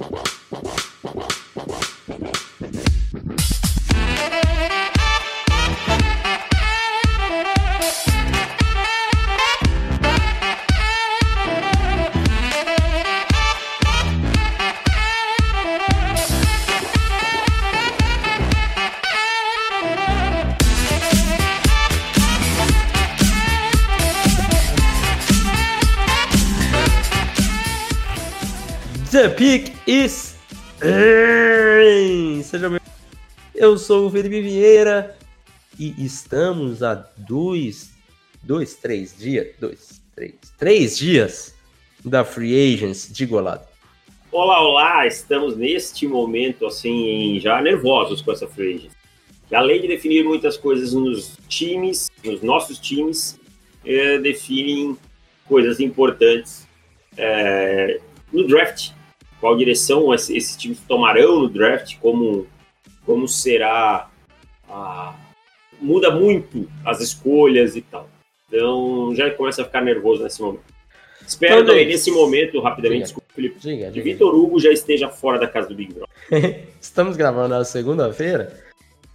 The in. Seja bem Eu sou o Felipe Vieira e estamos a dois, dois, três dias, dois, três, três dias da Free Agents de Golado. Olá, olá! Estamos neste momento assim já nervosos com essa Free Agents. Além de definir muitas coisas nos times, nos nossos times, é, definem coisas importantes é, no draft qual direção esses times tomarão no draft, como, como será. A... muda muito as escolhas e tal. Então já começa a ficar nervoso nesse momento. Espero também nesse momento, rapidamente, desculpa, Felipe, diga, que Vitor Hugo já esteja fora da casa do Big Brother. Estamos gravando na segunda-feira,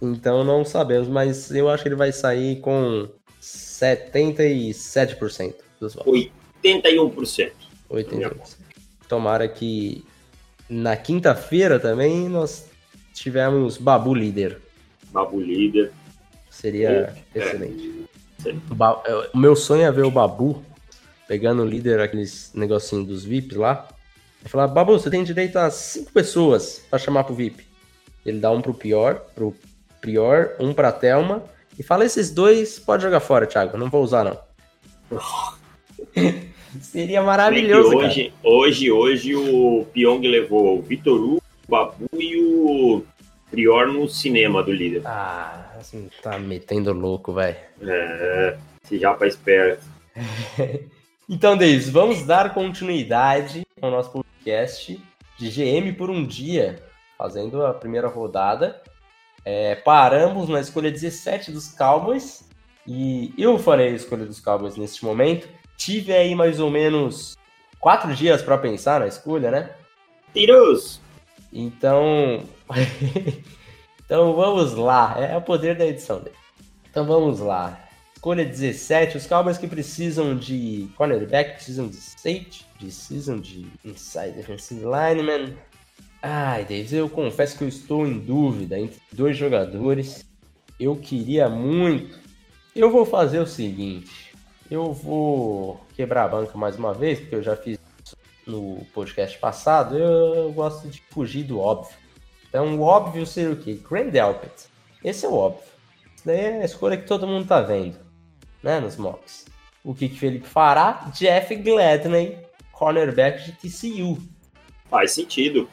então não sabemos, mas eu acho que ele vai sair com 77% dos votos. 81%. 81%. Tomara que na quinta-feira também nós tivemos Babu líder. Babu líder. Seria é. excelente. É, o meu sonho é ver o Babu pegando o líder, aqueles negocinhos dos VIPs lá. E falar, Babu, você tem direito a cinco pessoas para chamar pro VIP. Ele dá um pro pior, pro Prior, um pra Thelma. E fala, esses dois pode jogar fora, Thiago. Não vou usar, não. Seria maravilhoso, hoje, Hoje, hoje o Pyong levou o Vitor Hugo, o Babu e o Prior no cinema do líder. Ah, assim, tá metendo louco, velho. É, se já pra esperto. então, Davis, vamos dar continuidade ao nosso podcast de GM por um dia, fazendo a primeira rodada. É, paramos na escolha 17 dos Cowboys e eu farei a escolha dos Cowboys neste momento tive aí mais ou menos quatro dias para pensar na escolha, né? Tiros! Então. então vamos lá. É o poder da edição dele. Então vamos lá. Escolha 17. Os Cowboys que precisam de cornerback, precisam de safety, precisam de inside defensive lineman. Ai, Davis, eu confesso que eu estou em dúvida entre dois jogadores. Eu queria muito. Eu vou fazer o seguinte. Eu vou quebrar a banca mais uma vez, porque eu já fiz no podcast passado. Eu, gosto de fugir do óbvio. Então, o óbvio seria o quê? Grand Delpit. Esse é o óbvio. Isso daí é a escolha que todo mundo tá vendo, né, nos mocks. O que, que Felipe fará? Jeff Gladney, cornerback de TCU. Faz sentido.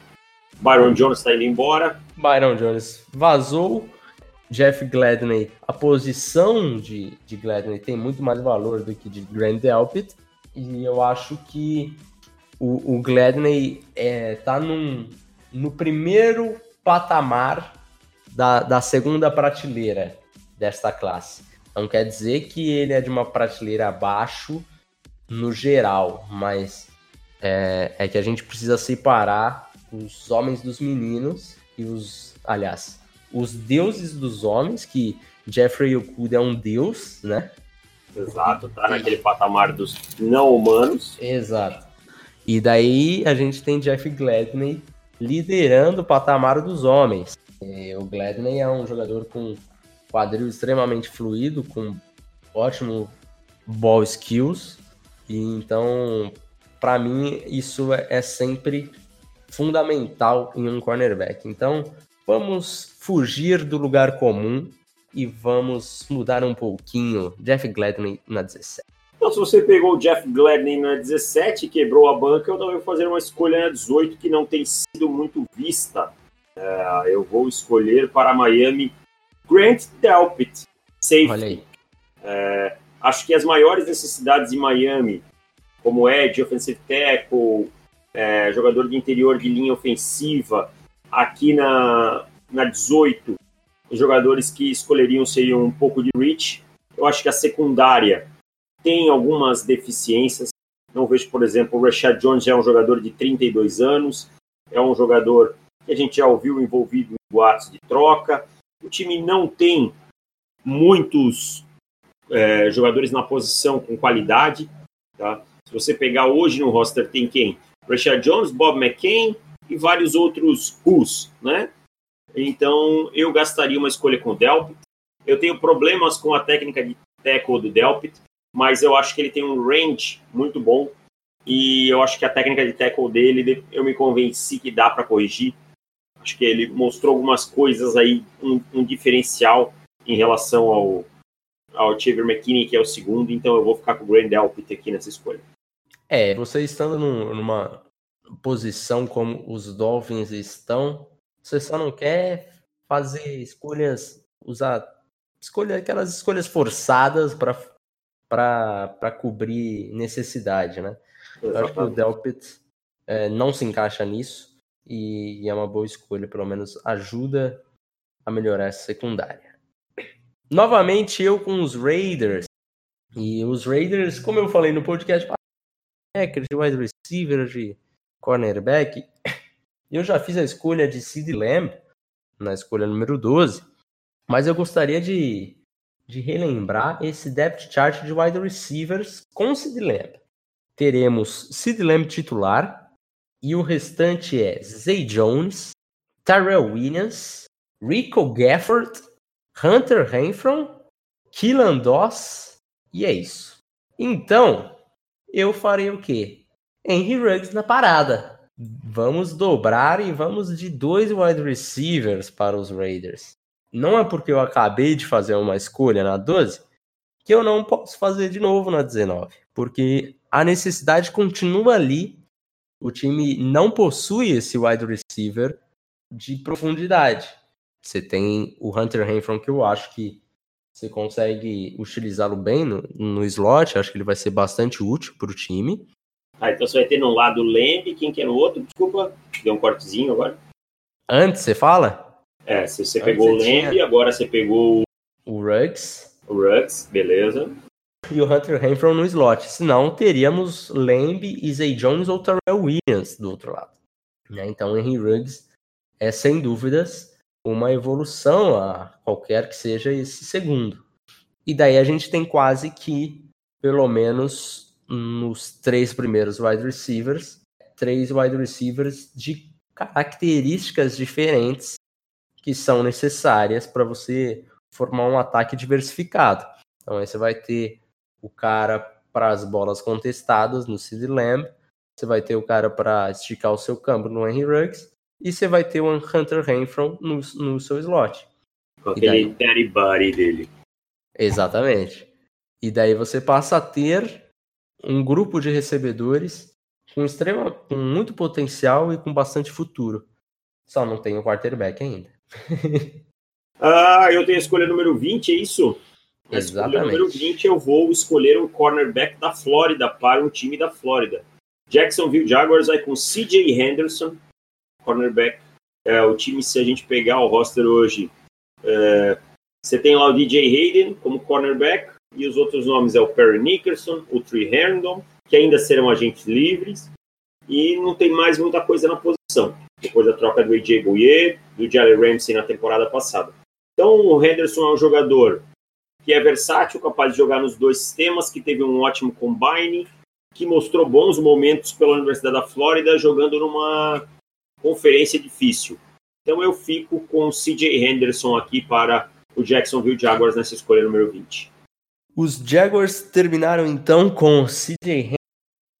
Byron Jones está indo embora. Byron Jones vazou. Jeff Gladney, a posição de, de Gladney tem muito mais valor do que de Grant Delpit, e eu acho que o, o Gladney é, tá num, no primeiro patamar da, da segunda prateleira desta classe. Não quer dizer que ele é de uma prateleira abaixo no geral, mas é, é que a gente precisa separar os homens dos meninos e os, aliás, os deuses dos homens, que Jeffrey Okuda é um deus, né? Exato, tá naquele patamar dos não humanos. Exato. E daí a gente tem Jeff Gladney liderando o patamar dos homens. E o Gladney é um jogador com quadril extremamente fluido, com ótimo ball skills. E então, para mim, isso é sempre fundamental em um cornerback. Então, Vamos fugir do lugar comum e vamos mudar um pouquinho. Jeff Gladney na 17. Então, se você pegou o Jeff Gladney na 17 e quebrou a banca, eu também vou fazer uma escolha na 18 que não tem sido muito vista. É, eu vou escolher para Miami Grant Delpit, safety. Olha aí. É, acho que as maiores necessidades em Miami, como Ed, offensive tackle, é, jogador de interior de linha ofensiva, Aqui na, na 18, os jogadores que escolheriam seriam um pouco de reach. Eu acho que a secundária tem algumas deficiências. Não vejo, por exemplo, o Rashad Jones é um jogador de 32 anos. é um jogador que a gente já ouviu envolvido em boatos de troca. O time não tem muitos é, jogadores na posição com qualidade. Tá? Se você pegar hoje no roster, tem quem? Rashad Jones, Bob McCain e vários outros Who's, né? Então, eu gastaria uma escolha com o Delpit. Eu tenho problemas com a técnica de tackle do Delpit, mas eu acho que ele tem um range muito bom e eu acho que a técnica de tackle dele, eu me convenci que dá para corrigir. Acho que ele mostrou algumas coisas aí, um, um diferencial em relação ao, ao Xavier McKinney, que é o segundo, então eu vou ficar com o Grand Delpit aqui nessa escolha. É, você estando num, numa posição como os Dolphins estão, você só não quer fazer escolhas, usar escolha, aquelas escolhas forçadas para cobrir necessidade, né? Eu acho que o Delpit é, não se encaixa nisso e, e é uma boa escolha, pelo menos ajuda a melhorar essa secundária. Novamente eu com os Raiders. E os Raiders, como eu falei no podcast, de wide receiver, de cornerback, eu já fiz a escolha de Sid Lamb na escolha número 12, mas eu gostaria de, de relembrar esse depth chart de wide receivers com Sid Lamb teremos Sid Lamb titular e o restante é Zay Jones, Tyrell Williams, Rico Gafford, Hunter Renfro, Keelan Doss e é isso. Então, eu farei o quê? Henry Ruggs na parada. Vamos dobrar e vamos de dois wide receivers para os Raiders. Não é porque eu acabei de fazer uma escolha na 12 que eu não posso fazer de novo na 19, porque a necessidade continua ali. O time não possui esse wide receiver de profundidade. Você tem o Hunter Renfro, que eu acho que você consegue utilizá-lo bem no, no slot. Acho que ele vai ser bastante útil para o time. Ah, então você vai ter no lado o Lamb, quem que é no outro? Desculpa, deu um cortezinho agora. Antes, você fala? É, você, você pegou o Lamb, tinha... agora você pegou o Ruggs. O Ruggs, beleza e o Hunter Renfro no slot. Senão, teríamos Lamb, Zay Jones ou Terrell Williams do outro lado. Né? Então, Henry Ruggs é, sem dúvidas, uma evolução a qualquer que seja esse segundo. E daí a gente tem quase que, pelo menos nos três primeiros wide receivers, três wide receivers de características diferentes que são necessárias para você formar um ataque diversificado. Então aí você vai ter o cara para as bolas contestadas no Sid Lamb, você vai ter o cara para esticar o seu campo no Henry Ruggs, e você vai ter o Hunter Renfro no, no seu slot. Com aquele daí... Terry Buddy dele. Exatamente. E daí você passa a ter um grupo de recebedores com, extrema, com muito potencial e com bastante futuro. Só não tem o quarterback ainda. ah, eu tenho a escolha número 20, é isso? Na Exatamente. número 20, eu vou escolher um cornerback da Flórida para um time da Flórida. Jacksonville Jaguars vai com CJ Henderson, cornerback. É, o time, se a gente pegar o roster hoje, é, você tem lá o DJ Hayden como cornerback, e os outros nomes é o Perry Nickerson, o Tree Herndon, que ainda serão agentes livres, e não tem mais muita coisa na posição. Depois da troca do AJ Bouye, do Jalen Ramsey na temporada passada. Então, o Henderson é um jogador que é versátil, capaz de jogar nos dois sistemas, que teve um ótimo combine, que mostrou bons momentos pela Universidade da Flórida jogando numa conferência difícil. Então eu fico com o CJ Henderson aqui para o Jacksonville Jaguars nessa escolha número 20. Os Jaguars terminaram então com CJ Henderson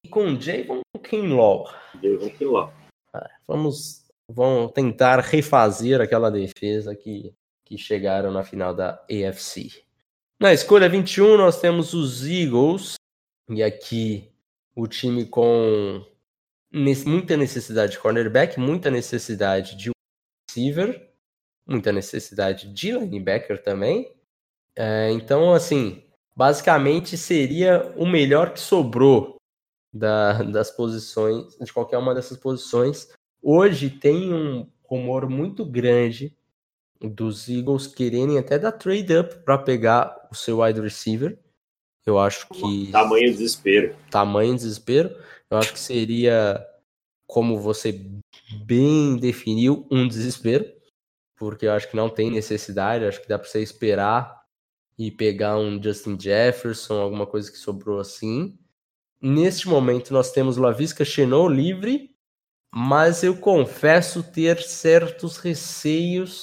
e com Javon Kinlaw. Javon Kinlaw. Ah, vamos, vamos tentar refazer aquela defesa que, que chegaram na final da AFC. Na escolha 21, nós temos os Eagles. E aqui o time com muita necessidade de cornerback, muita necessidade de receiver, muita necessidade de linebacker também. É, então, assim, basicamente seria o melhor que sobrou da, das posições, de qualquer uma dessas posições. Hoje tem um rumor muito grande dos Eagles quererem até dar trade up para pegar o seu wide receiver. Eu acho que. Tamanho desespero. Tamanho desespero. Eu acho que seria, como você bem definiu um desespero, porque eu acho que não tem necessidade, acho que dá para você esperar e pegar um Justin Jefferson, alguma coisa que sobrou assim. Neste momento nós temos Lavisca Chenot livre, mas eu confesso ter certos receios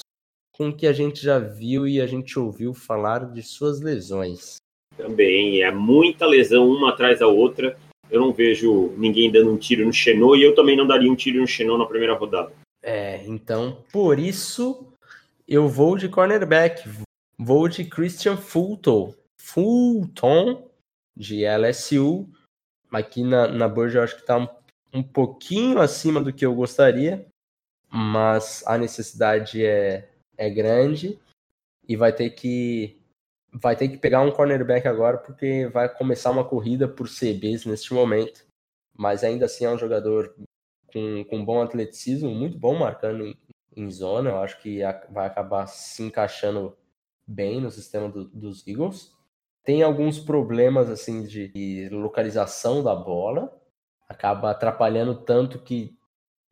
com o que a gente já viu e a gente ouviu falar de suas lesões. Também, é muita lesão uma atrás da outra. Eu não vejo ninguém dando um tiro no Chenot e eu também não daria um tiro no Chenot na primeira rodada. É, então, por isso eu vou de cornerback. Vou de Christian Fulton. Fulton, de LSU. Aqui na, na Bird eu acho que está um, um pouquinho acima do que eu gostaria, mas a necessidade é, é grande e vai ter que vai ter que pegar um cornerback agora porque vai começar uma corrida por CBs neste momento. Mas ainda assim é um jogador com, com bom atleticismo, muito bom marcando em, em zona. Eu acho que vai acabar se encaixando bem no sistema do, dos Eagles. Tem alguns problemas assim de localização da bola, acaba atrapalhando tanto que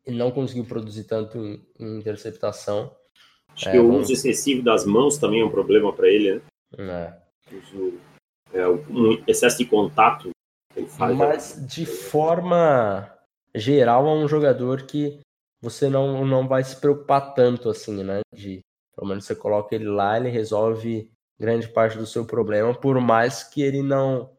não conseguiu produzir tanto em, em interceptação. Acho é, que o vamos... uso excessivo das mãos também é um problema para ele, né? É. Uso, é, um excesso de contato que ele faz. Mas né? de forma geral é um jogador que você não, não vai se preocupar tanto assim, né? De pelo menos você coloca ele lá, ele resolve grande parte do seu problema, por mais que ele não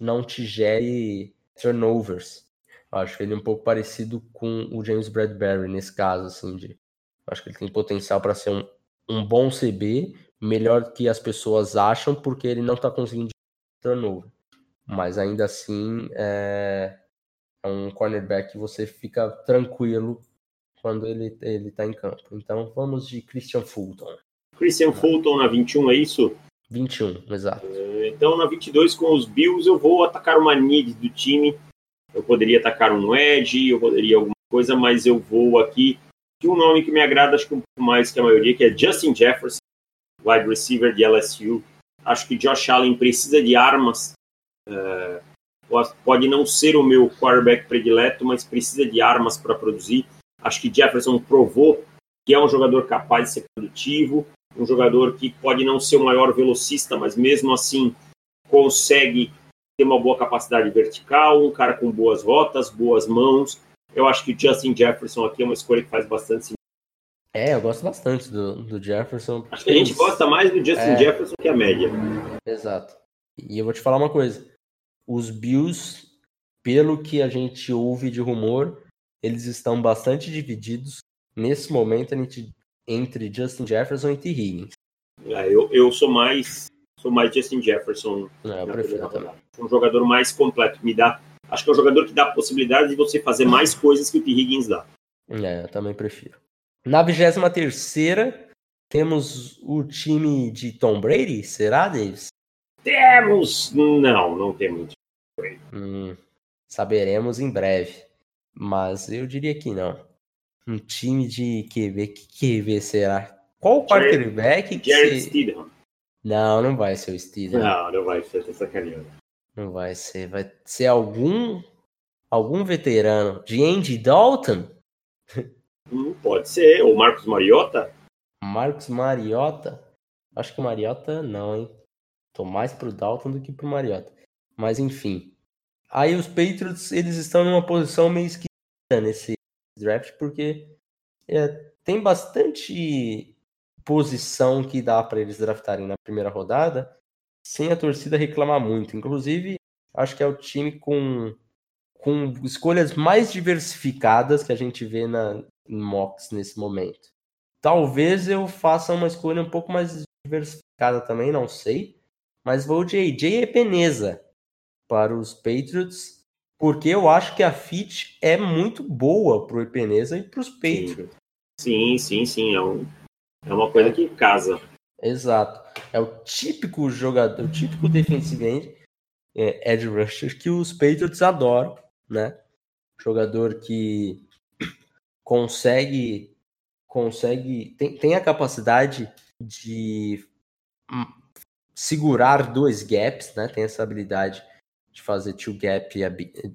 não te gere turnovers. Eu acho que ele é um pouco parecido com o James Bradbury nesse caso, assim, de acho que ele tem potencial para ser um, um bom CB, melhor que as pessoas acham, porque ele não está conseguindo turnover. Mas ainda assim é, é um cornerback que você fica tranquilo quando ele ele está em campo. Então vamos de Christian Fulton. Christian Fulton na 21, é isso? 21, exato. É, então na 22 com os Bills eu vou atacar uma need do time. Eu poderia atacar um edge, eu poderia alguma coisa, mas eu vou aqui de um nome que me agrada acho que um pouco mais que a maioria, que é Justin Jefferson, wide receiver de LSU. Acho que Josh Allen precisa de armas. É, pode não ser o meu quarterback predileto, mas precisa de armas para produzir. Acho que Jefferson provou que é um jogador capaz de ser produtivo, um jogador que pode não ser o maior velocista, mas mesmo assim consegue ter uma boa capacidade vertical, um cara com boas rotas, boas mãos. Eu acho que o Justin Jefferson aqui é uma escolha que faz bastante sentido. É, eu gosto bastante do, do Jefferson. Acho que a gente gosta mais do Justin é... Jefferson que a média. Exato. E eu vou te falar uma coisa. Os Bills, pelo que a gente ouve de rumor, eles estão bastante divididos nesse momento entre Justin Jefferson e T. Higgins. É, eu, eu sou mais sou mais Justin Jefferson. É, eu prefiro também. Um jogador mais completo. Me dá, acho que é um jogador que dá a possibilidade de você fazer mais coisas que o T. Higgins dá. É, eu também prefiro. Na 23 terceira temos o time de Tom Brady, será, Davis? Temos! Não, não temos. Hum, saberemos em breve. Mas eu diria que não. Um time de QB, que QB será? Qual quarterback que Jared se... Steedham. Não, não vai ser o Steedham. Não, não vai ser, tá sacaneando. Não vai ser, vai ser algum algum veterano de Andy Dalton? Hum, pode ser, ou Marcos Mariota? Marcos Mariota? Acho que o Mariota não, hein? Tô mais pro Dalton do que pro Mariota. Mas enfim. Aí os Patriots, eles estão numa posição meio esquisita nesse draft, porque é, tem bastante posição que dá para eles draftarem na primeira rodada, sem a torcida reclamar muito. Inclusive, acho que é o time com, com escolhas mais diversificadas que a gente vê na, em mocks nesse momento. Talvez eu faça uma escolha um pouco mais diversificada também, não sei. Mas vou de AJ Epeneza para os Patriots, porque eu acho que a fit é muito boa para o Epeneza e para os Patriots. Sim, sim, sim. É, um, é uma coisa que casa. Exato. É o típico jogador, o típico defensive end, é, edge rusher que os Patriots adoram, né? Jogador que consegue consegue tem, tem a capacidade de hum, segurar dois gaps, né? Tem essa habilidade de fazer two gap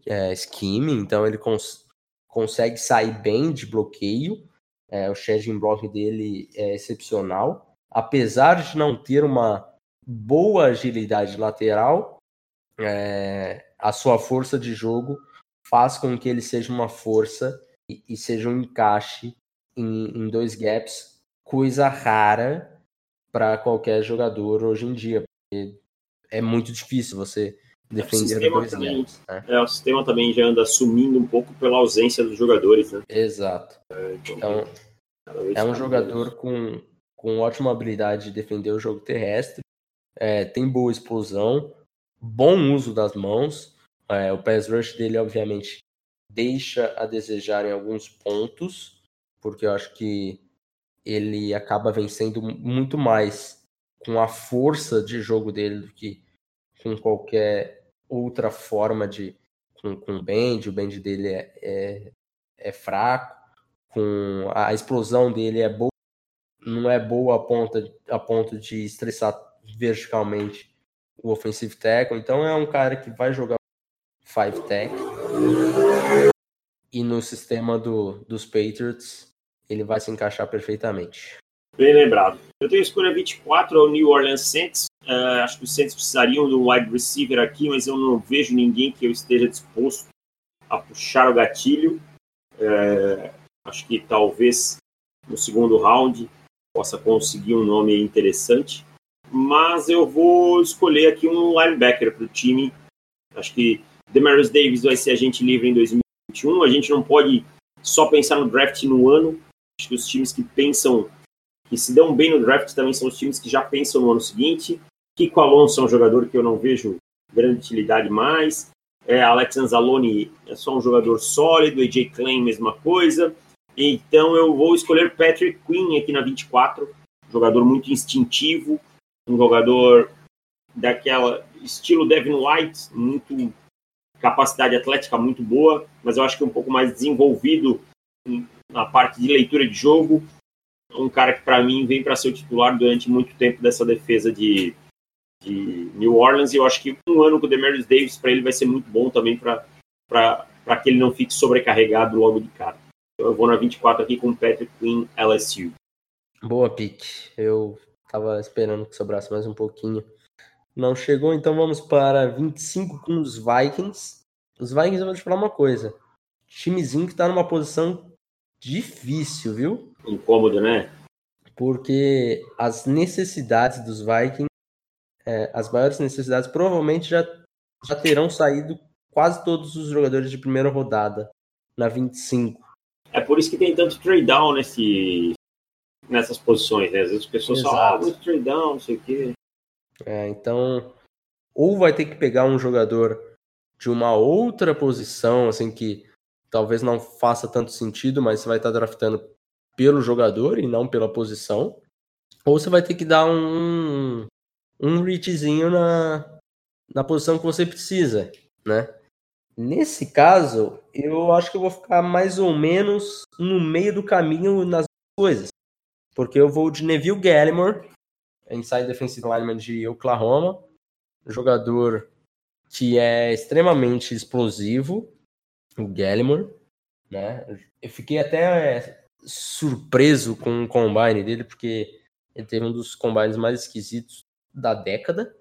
é, scheme, então ele cons consegue sair bem de bloqueio. É, o shedding block dele é excepcional. Apesar de não ter uma boa agilidade lateral, é, a sua força de jogo faz com que ele seja uma força e, e seja um encaixe em, em dois gaps, coisa rara para qualquer jogador hoje em dia. É muito difícil você defender dois também, gaps. Né? É, o sistema também já anda sumindo um pouco pela ausência dos jogadores, né? Exato. É, então, então é um jogador com, com ótima habilidade de defender o jogo terrestre, é, tem boa explosão, bom uso das mãos. É, o pass rush dele, obviamente, deixa a desejar em alguns pontos, porque eu acho que ele acaba vencendo muito mais com a força de jogo dele do que com qualquer outra forma de com, com o bend. O bend dele é, é, é fraco, com a explosão dele é boa, não é boa a ponto, a ponto de estressar verticalmente o offensive tackle. Então é um cara que vai jogar five tech e no sistema do, dos Patriots ele vai se encaixar perfeitamente. Bem lembrado. Eu tenho a escolha 24, é o New Orleans Saints. Uh, acho que os Saints precisariam de um wide receiver aqui, mas eu não vejo ninguém que eu esteja disposto a puxar o gatilho. Uh, acho que talvez no segundo round possa conseguir um nome interessante. Mas eu vou escolher aqui um linebacker para o time. Acho que Demarius Davis vai ser agente livre em 2021. A gente não pode só pensar no draft no ano. Acho que os times que pensam, que se dão bem no draft também são os times que já pensam no ano seguinte. Kiko Alonso é um jogador que eu não vejo grande utilidade mais. É, Alex Anzalone é só um jogador sólido. AJ Klein, mesma coisa. Então eu vou escolher Patrick Quinn aqui na 24. Jogador muito instintivo. Um jogador daquela estilo Devin White, muito capacidade atlética muito boa, mas eu acho que um pouco mais desenvolvido na parte de leitura de jogo. Um cara que, para mim, vem para ser o titular durante muito tempo dessa defesa de, de New Orleans. E eu acho que um ano com o Demarius Davis para ele vai ser muito bom também para que ele não fique sobrecarregado logo de cara. Então eu vou na 24 aqui com o Patrick Quinn LSU. Boa pick. Eu estava esperando que sobrasse mais um pouquinho. Não chegou, então vamos para 25 com os Vikings. Os Vikings, eu vou te falar uma coisa. Timezinho que tá numa posição difícil, viu? Incômodo, né? Porque as necessidades dos Vikings, é, as maiores necessidades, provavelmente já, já terão saído quase todos os jogadores de primeira rodada na 25. É por isso que tem tanto trade down nesse, nessas posições, né? Às vezes as pessoas Exato. falam, ah, muito trade down, não sei o quê. É, então, ou vai ter que pegar um jogador de uma outra posição, assim, que talvez não faça tanto sentido, mas você vai estar draftando pelo jogador e não pela posição, ou você vai ter que dar um, um reachzinho na, na posição que você precisa, né? Nesse caso, eu acho que eu vou ficar mais ou menos no meio do caminho nas coisas. Porque eu vou de Neville Gallimore, inside defensive lineman de Oklahoma, jogador que é extremamente explosivo, o Gallimore, né? Eu fiquei até surpreso com o combine dele, porque ele teve um dos combines mais esquisitos da década.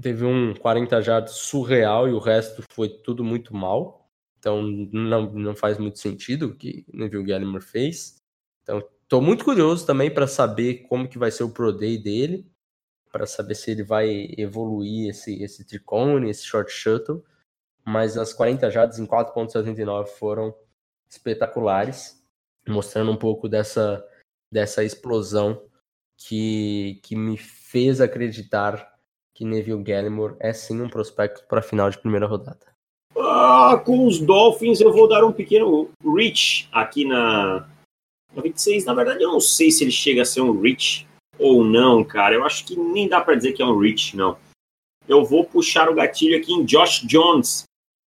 Teve um 40 jardas surreal e o resto foi tudo muito mal. Então não, não faz muito sentido o que o Neville Gallimore fez. Então Tô muito curioso também para saber como que vai ser o Pro Day dele, para saber se ele vai evoluir esse, esse tricone, esse short shuttle, mas as 40 jardas em 4.79 foram espetaculares, mostrando um pouco dessa, dessa explosão que, que me fez acreditar que Neville Gallimore é sim um prospecto para final de primeira rodada. Ah, com os Dolphins eu vou dar um pequeno reach aqui na, no 26, na verdade, eu não sei se ele chega a ser um reach ou não, cara. Eu acho que nem dá para dizer que é um reach, não. Eu vou puxar o gatilho aqui em Josh Jones,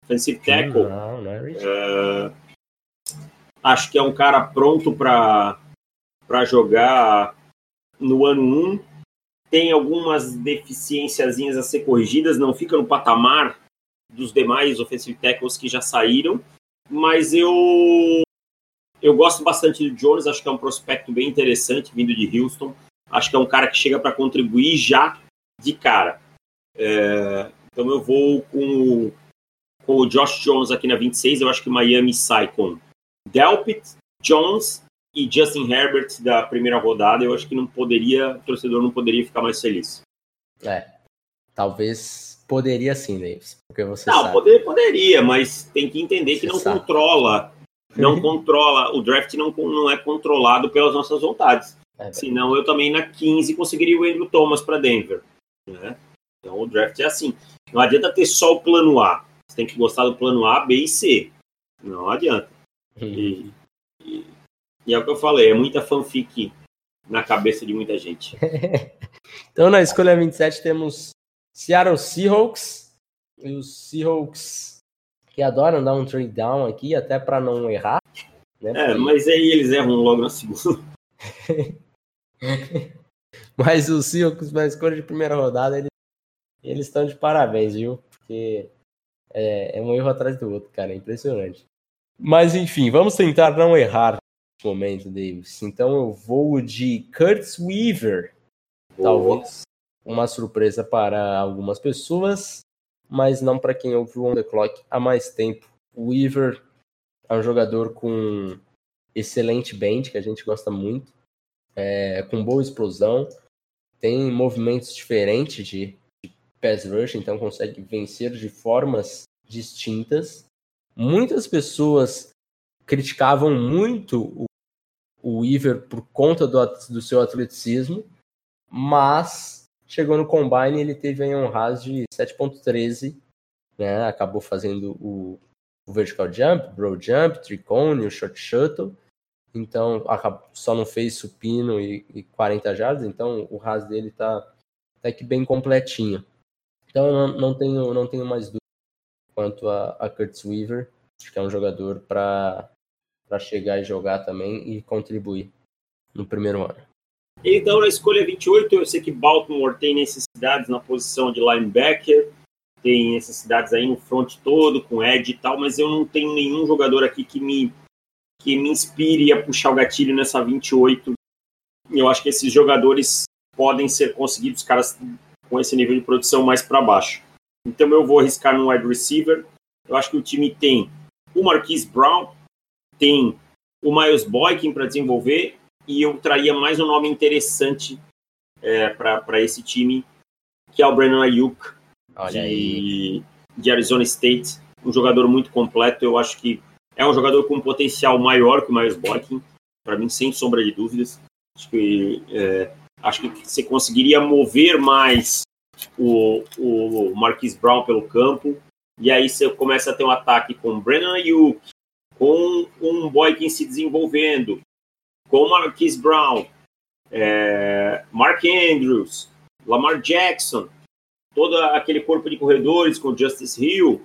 offensive tackle. Não, não é reach. Uh, acho que é um cara pronto para jogar no ano 1. Tem algumas deficiênciazinhas a ser corrigidas, não fica no patamar dos demais offensive tackles que já saíram, mas eu eu gosto bastante do Jones, acho que é um prospecto bem interessante vindo de Houston. Acho que é um cara que chega para contribuir já de cara. É, então eu vou com, com o Josh Jones aqui na 26. Eu acho que Miami sai com Delpit, Jones e Justin Herbert da primeira rodada. Eu acho que não poderia, o torcedor não poderia ficar mais feliz. É, talvez poderia sim, Davis, porque você não, sabe. poder poderia, mas tem que entender que Você não sabe. controla, não controla, o draft não, não é controlado pelas nossas vontades. É, Senão eu também na 15 conseguiria o Andrew Thomas para Denver. Né? Então o draft é assim. Não adianta ter só o plano A. Você tem que gostar do plano A, B e C. Não adianta. E, e- e é o que eu falei, é muita fanfic na cabeça de muita gente. Então, na escolha 27, temos Seattle Seahawks. E os Seahawks que adoram dar um trade down aqui, até para não errar. Né? É, mas aí eles erram logo na segunda. Mas os Seahawks na escolha de primeira rodada, eles eles estão de parabéns, viu? Porque é, é um erro atrás do outro, cara. É impressionante. Mas enfim, vamos tentar não errar nesse momento, Davis. Então eu vou de Curtis Weaver. Talvez uma surpresa para algumas pessoas, mas não para quem ouve o On The Clock há mais tempo. O Weaver é um jogador com excelente band, que a gente gosta muito, é, com boa explosão, tem movimentos diferentes de, de pass rush, então consegue vencer de formas distintas. Muitas pessoas criticavam muito o, o Weaver por conta do, do seu atleticismo, mas chegou no combine ele teve aí um RAS de 7.13, né? Acabou fazendo o, o vertical jump, broad jump, tricone, o short shuttle. Então, só não fez supino e, e 40 jardas, então o RAS dele tá até que bem completinho. Então, eu não, não tenho não tenho mais dúvida quanto a, a Curtis Weaver. Acho que é um jogador para chegar e jogar também e contribuir no primeiro ano. Então, na escolha 28, eu sei que Baltimore tem necessidades na posição de linebacker, tem necessidades aí no front todo, com Ed e tal, mas eu não tenho nenhum jogador aqui que me, que me inspire a puxar o gatilho nessa 28. Eu acho que esses jogadores podem ser conseguidos, caras com esse nível de produção mais para baixo. Então, eu vou arriscar no wide receiver. Eu acho que o time tem o Marquise Brown, tem o Miles Boykin para desenvolver e eu traria mais um nome interessante é, para esse time, que é o Brandon Ayuk, de, de Arizona State. Um jogador muito completo. Eu acho que é um jogador com um potencial maior que o Miles Boykin, para mim, sem sombra de dúvidas. Acho que, é, acho que você conseguiria mover mais o, o Marquise Brown pelo campo. E aí você começa a ter um ataque com Brandon Ayuk, com um Boykin se desenvolvendo, com o Marquise Brown, é, Mark Andrews, Lamar Jackson, todo aquele corpo de corredores com Justice Hill,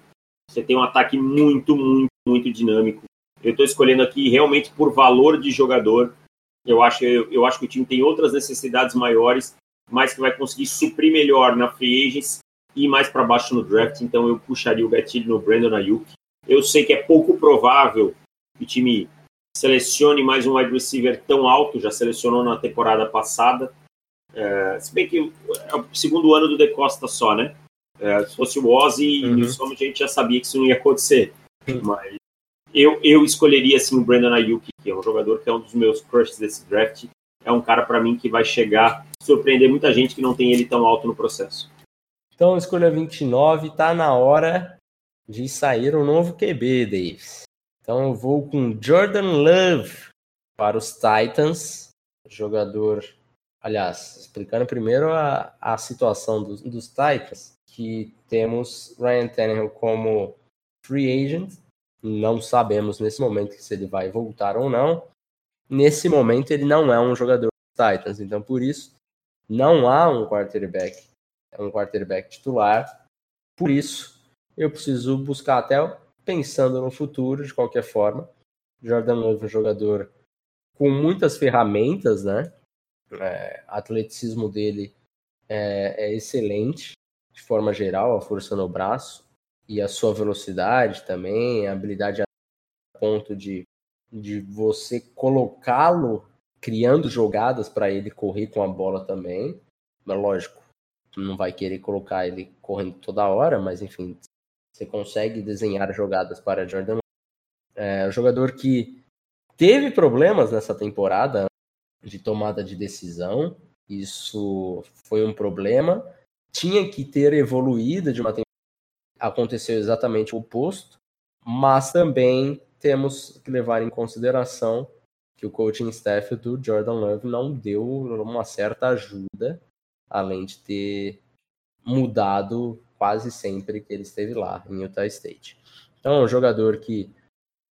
você tem um ataque muito, muito, muito dinâmico. Eu estou escolhendo aqui realmente por valor de jogador. Eu acho, eu, eu acho que o time tem outras necessidades maiores, mas que vai conseguir suprir melhor na free agents e mais para baixo no draft. Então eu puxaria o gatilho no Brandon Ayuk. Eu sei que é pouco provável que o time selecione mais um wide receiver tão alto, já selecionou na temporada passada. É, se bem que é o segundo ano do De Costa só, né? É, se fosse o Ozzy Uhum. e o Som, a gente já sabia que isso não ia acontecer. Mas eu, eu escolheria assim o Brandon Ayuk, que é um jogador que é um dos meus crushes desse draft. É um cara para mim que vai chegar, surpreender muita gente que não tem ele tão alto no processo. Então, escolha 29, tá na hora de sair um novo QB, Davis. Então, eu vou com Jordan Love para os Titans. Jogador, aliás, explicando primeiro a, a situação dos, dos Titans, que temos Ryan Tannehill como free agent. Não sabemos nesse momento se ele vai voltar ou não. Nesse momento, ele não é um jogador dos Titans. Então, por isso, não há um quarterback um quarterback titular. Por isso, eu preciso buscar até pensando no futuro, de qualquer forma. Jordan Love é um jogador com muitas ferramentas, né? É, atleticismo dele é, é excelente, de forma geral, a força no braço e a sua velocidade também, a habilidade ponto de, de você colocá-lo criando jogadas para ele correr com a bola também. Mas lógico, não vai querer colocar ele correndo toda hora, mas enfim, você consegue desenhar jogadas para Jordan. É um jogador que teve problemas nessa temporada de tomada de decisão, isso foi um problema. Tinha que ter evoluído de uma temporada. Aconteceu exatamente o oposto, mas também temos que levar em consideração que o coaching staff do Jordan Love não deu uma certa ajuda, além de ter mudado quase sempre que ele esteve lá em Utah State. Então, é um jogador que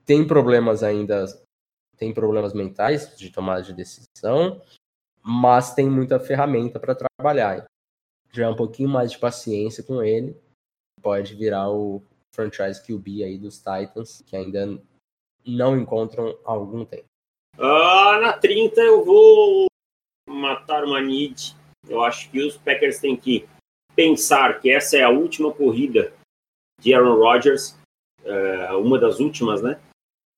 tem problemas ainda, tem problemas mentais de tomada de decisão, mas tem muita ferramenta para trabalhar. Já um pouquinho mais de paciência com ele, pode virar o franchise QB aí dos Titans, que ainda não encontram há algum tempo. Ah, na 30 eu vou matar uma need. Eu acho que os Packers têm que pensar que essa é a última corrida de Aaron Rodgers, é, uma das últimas, né?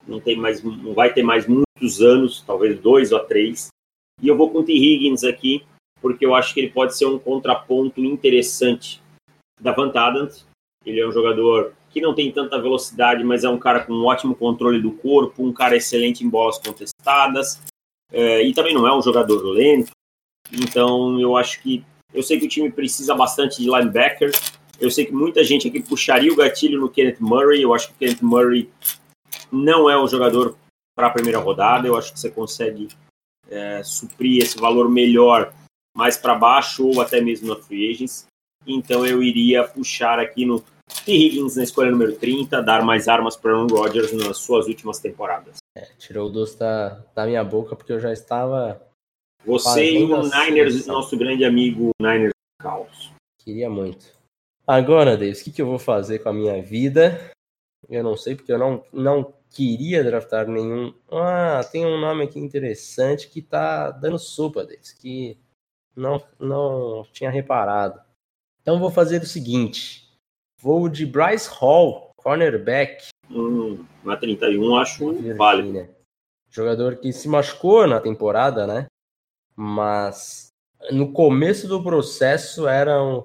Não tem mais, não vai ter mais muitos anos, talvez dois ou três. E eu vou com o T. Higgins aqui, porque eu acho que ele pode ser um contraponto interessante da Van Adams. Ele é um jogador que não tem tanta velocidade, mas é um cara com um ótimo controle do corpo, um cara excelente em bolas contestadas, é, e também não é um jogador lento. Então eu acho que eu sei que o time precisa bastante de linebacker. Eu sei que muita gente aqui puxaria o gatilho no Kenneth Murray. Eu acho que o Kenneth Murray não é um jogador para a primeira rodada. Eu acho que você consegue é, suprir esse valor melhor mais para baixo ou até mesmo na free agents. Então eu iria puxar aqui no T. Higgins na escolha número 30, dar mais armas para Aaron Rodgers nas suas últimas temporadas. É, tirou o doce da, da minha boca porque eu já estava você e o Niners, nosso grande amigo Niners Caos. Queria muito. Agora, Davis, o que, que eu vou fazer com a minha vida? Eu não sei, porque eu não, não queria draftar nenhum. Ah, tem um nome aqui interessante que tá dando sopa, Davis, que não, não tinha reparado. Então vou fazer o seguinte: vou de Bryce Hall, cornerback. Hum, na 31, acho válido. Jogador que se machucou na temporada, né? mas no começo do processo era um,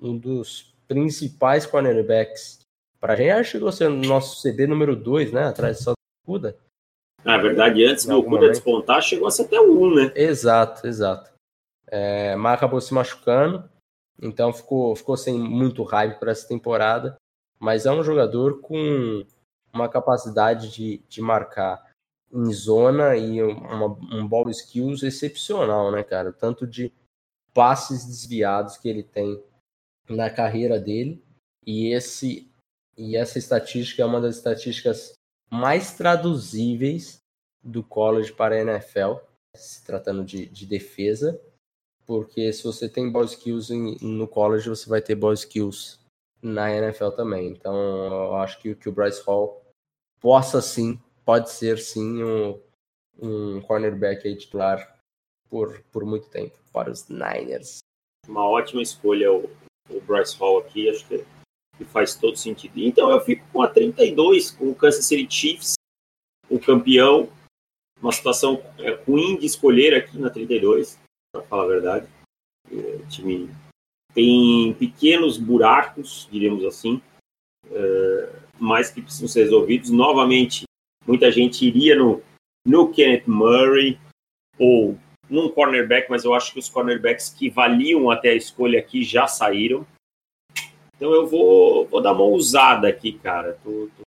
um dos principais cornerbacks. Para a gente, chegou a ser o nosso CB número 2, né? Atrás só do Cuda. Na verdade, antes do Cuda despontar, chegou a ser até o 1, né? Exato, exato. É, mas acabou se machucando, então ficou, ficou sem muito hype para essa temporada. Mas é um jogador com uma capacidade de, de marcar em zona e uma, um ball skills excepcional, né, cara? Tanto de passes desviados que ele tem na carreira dele e esse e essa estatística é uma das estatísticas mais traduzíveis do college para a NFL, se tratando de, de defesa, porque se você tem ball skills em, no college, você vai ter ball skills na NFL também. Então, eu acho que, que o Bryce Hall possa sim pode ser sim um, um cornerback aí titular por, por muito tempo para os Niners. Uma ótima escolha o, o Bryce Hall aqui, acho que, que faz todo sentido. Então eu fico com a 32, com o Kansas City Chiefs, o campeão. Uma situação é, ruim de escolher aqui na 32, para falar a verdade. O time tem pequenos buracos, diríamos assim, é, mas que precisam ser resolvidos. Novamente, Muita gente iria no, no Kenneth Murray ou num cornerback, mas eu acho que os cornerbacks que valiam até a escolha aqui já saíram. Então eu vou, vou dar uma ousada aqui, cara. Tô, tô,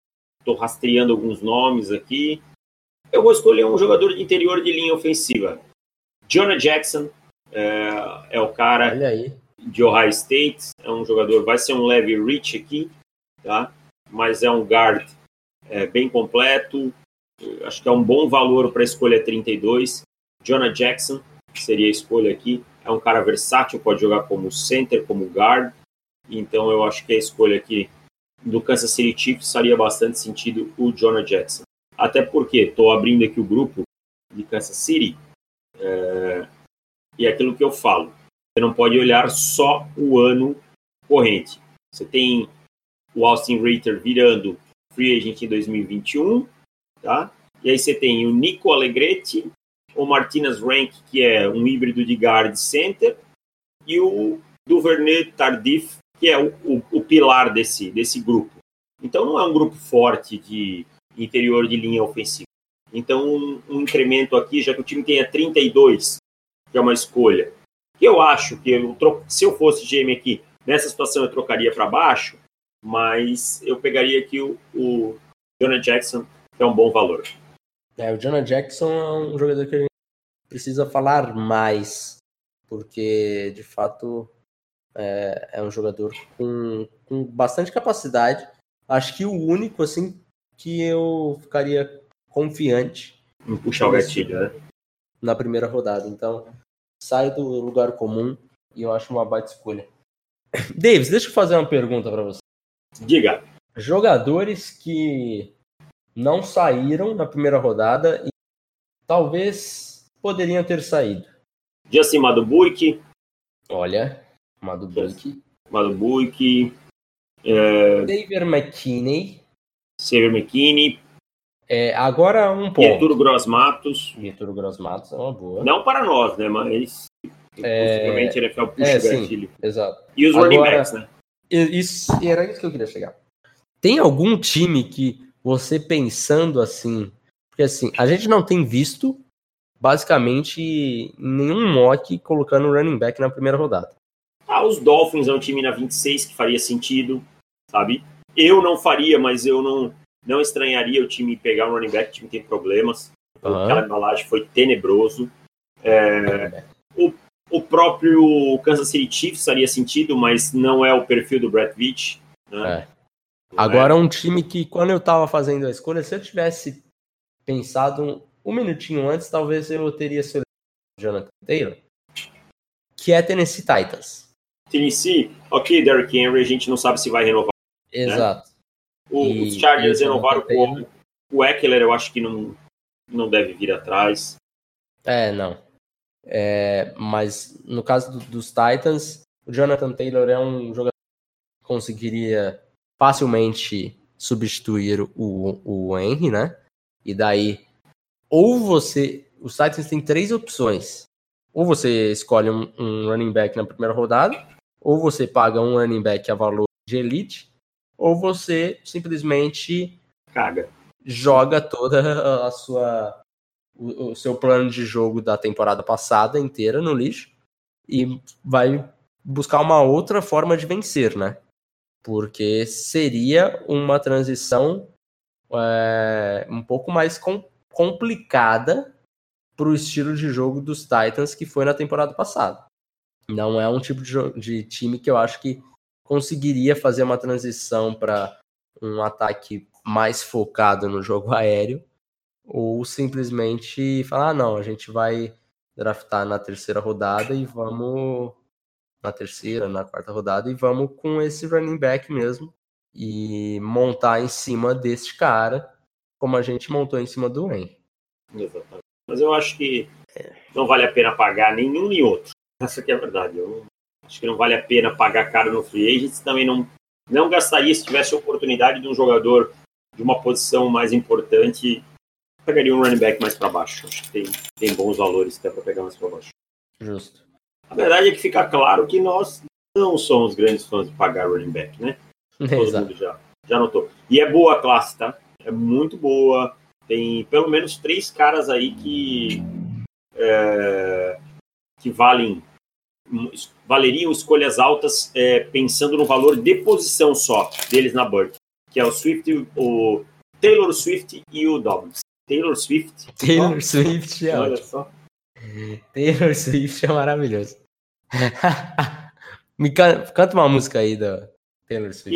tô rastreando alguns nomes aqui. Eu vou escolher um jogador de interior de linha ofensiva. Jonah Jackson é, é o cara de Ohio State. É um jogador, vai ser um leve reach aqui, tá? Mas é um guard é, bem completo. Acho que é um bom valor para a escolha 32. Jonah Jackson seria a escolha aqui. É um cara versátil, pode jogar como center, como guard. Então eu acho que a escolha aqui do Kansas City Chiefs faria bastante sentido o Jonah Jackson. Até porque estou abrindo aqui o grupo de Kansas City é, e é aquilo que eu falo. Você não pode olhar só o ano corrente. Você tem o Austin Ritter virando free agent em 2021 tá? E aí você tem o Nico Allegretti, o Martinez Rank, que é um híbrido de guard center, e o Duvernay Tardif, que é o, o, o, pilar desse, desse grupo. Então não é um grupo forte de interior de linha ofensiva. Então um, um incremento aqui, já que o time tenha 32, que é uma escolha, eu acho que eu se eu fosse GM aqui, nessa situação eu trocaria para baixo, mas eu pegaria aqui o, o Jonah Jackson, que é um bom valor. É, o Jonah Jackson é um jogador que a gente precisa falar mais, porque de fato é, é um jogador com, com bastante capacidade. Acho que o único assim que eu ficaria confiante em puxar o gatilho, né? Na primeira rodada. Então, sai do lugar comum e eu acho uma baita escolha. Davis, deixa eu fazer uma pergunta para você. Diga. Jogadores que não saíram na primeira rodada e talvez poderiam ter saído. Justin Madubuik. Olha, Madubuik. Madubuik. É... Xavier McKinney. Xavier McKinney. É, agora um ponto. Getúlio Gross Matos. Getúlio Gross Matos é uma boa. Não para nós, né? Mas é... possivelmente ele NFL puxa é, o gatilho. Sim, exato. E os agora, running backs, né? Isso, era isso que eu queria chegar. Tem algum time que você pensando assim, porque assim, a gente não tem visto basicamente nenhum mock colocando running back na primeira rodada. Ah, os Dolphins é um time na 26 que faria sentido, sabe? Eu não faria, mas eu não não estranharia o time pegar um running back, o time tem problemas. Uhum. Aquela embalagem foi tenebroso. É, o, o próprio Kansas City Chiefs faria sentido, mas não é o perfil do Brett Veach. Né? É. Agora, um time que, quando eu tava fazendo a escolha, se eu tivesse pensado um, um minutinho antes, talvez eu teria selecionado Jonathan Taylor, que é Tennessee Titans. Tennessee, ok, Derrick Henry, a gente não sabe se vai renovar. Né? Exato. Né? O, e, os Chargers renovaram com o Eckler, eu acho que não, não deve vir atrás. É, não. É, mas no caso do, dos Titans, o Jonathan Taylor é um jogador que conseguiria facilmente substituir o, o Henry, né? E daí, ou você. Os Titans têm três opções. Ou você escolhe um, um running back na primeira rodada, ou você paga um running back a valor de elite, ou você simplesmente caga joga toda a sua o, o, seu plano de jogo da temporada passada inteira no lixo e vai buscar uma outra forma de vencer, né? porque seria uma transição é, um pouco mais com, complicada para o estilo de jogo dos Titans que foi na temporada passada. Não é um tipo de, de time que eu acho que conseguiria fazer uma transição para um ataque mais focado no jogo aéreo ou simplesmente falar ah, não, a gente vai draftar na terceira rodada e vamos na terceira, na quarta rodada, e vamos com esse running back mesmo e montar em cima deste cara, como a gente montou em cima do Henry. Exatamente. Mas eu acho que não vale a pena pagar nenhum nem outro. Essa que é a verdade. Eu acho que não vale a pena pagar caro no free agents, também não, não gastaria se tivesse a oportunidade de um jogador de uma posição mais importante, pegaria um running back mais para baixo. Acho que tem, tem bons valores até para pegar mais para baixo. Justo. A verdade é que fica claro que nós não somos grandes fãs de pagar running back, né? Todo Exato. mundo já, já notou. E é boa a classe, tá? É muito boa. Tem pelo menos três caras aí que, é, que valem valeriam escolhas altas é, pensando no valor de posição só deles na Bird, que é o Swift, o Taylor Swift e o Dobbins. Taylor Swift. Taylor Swift é Olha ótimo. só. Taylor Swift é maravilhoso. Me canta, canta uma música aí da Taylor Swift.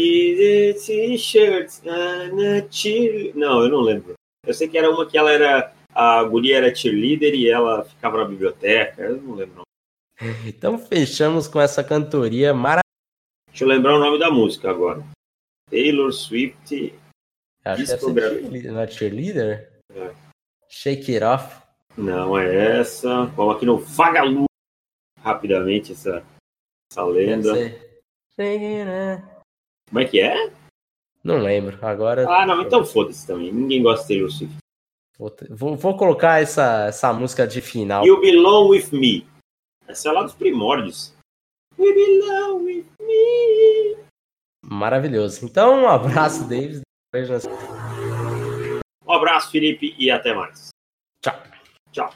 Não, eu não lembro. Eu sei que era uma que ela era. A guria era cheerleader e ela ficava na biblioteca. Eu não lembro. Não. Então fechamos com essa cantoria maravilhosa. Deixa eu lembrar o nome da música agora. Taylor Swift. Acho que é não é cheerleader? É. Shake It Off. Não é essa. Vamos aqui no Vagalume rapidamente essa, essa lenda. Como é que é? Não lembro. Agora. Ah, não, então foda-se também. Ninguém gosta de Taylor Swift. Vou, vou, vou, colocar essa, essa música de final. You Belong With Me. Essa é lá dos primórdios. You Belong With Me. Maravilhoso. Então, um abraço, Davis. Um abraço, Felipe, e até mais. Tchau. Tchau.